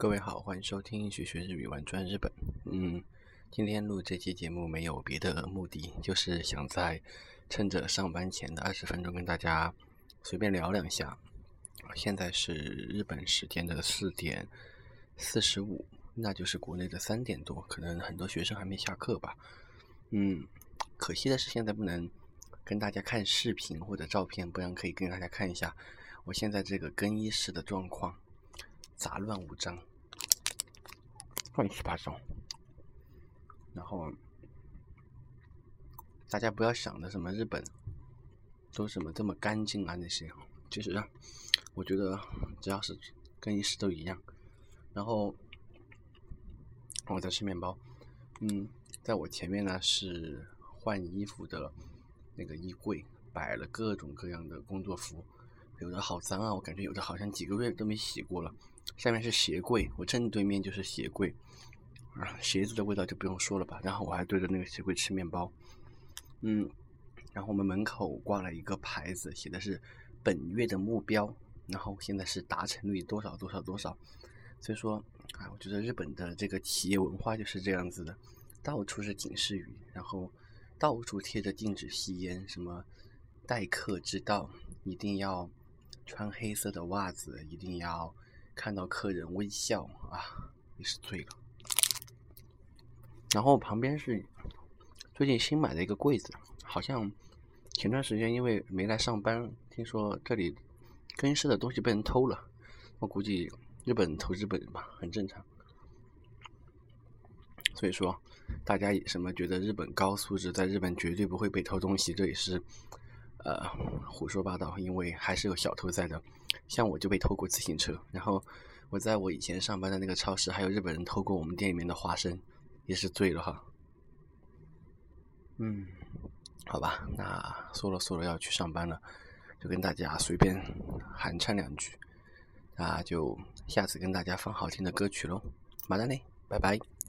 各位好，欢迎收听学学日语玩转日本。嗯，今天录这期节目没有别的目的，就是想在趁着上班前的二十分钟跟大家随便聊两下。现在是日本时间的四点四十五，那就是国内的三点多，可能很多学生还没下课吧。嗯，可惜的是现在不能跟大家看视频或者照片，不然可以跟大家看一下我现在这个更衣室的状况，杂乱无章。乱七八糟，然后大家不要想的什么日本都什么这么干净啊那些，其实我觉得只要是更衣室都一样。然后我在吃面包，嗯，在我前面呢是换衣服的那个衣柜，摆了各种各样的工作服，有的好脏啊，我感觉有的好像几个月都没洗过了。下面是鞋柜，我正对面就是鞋柜，啊，鞋子的味道就不用说了吧。然后我还对着那个鞋柜吃面包，嗯，然后我们门口挂了一个牌子，写的是本月的目标，然后现在是达成率多少多少多少。所以说，啊，我觉得日本的这个企业文化就是这样子的，到处是警示语，然后到处贴着禁止吸烟，什么待客之道，一定要穿黑色的袜子，一定要。看到客人微笑啊，也是醉了。然后旁边是最近新买的一个柜子，好像前段时间因为没来上班，听说这里更衣室的东西被人偷了。我估计日本偷日本人吧，很正常。所以说，大家什么觉得日本高素质，在日本绝对不会被偷东西，这也是呃胡说八道，因为还是有小偷在的。像我就被偷过自行车，然后我在我以前上班的那个超市，还有日本人偷过我们店里面的花生，也是醉了哈。嗯，好吧，那说了说了要去上班了，就跟大家随便寒唱两句，那就下次跟大家放好听的歌曲喽，马达内，拜拜。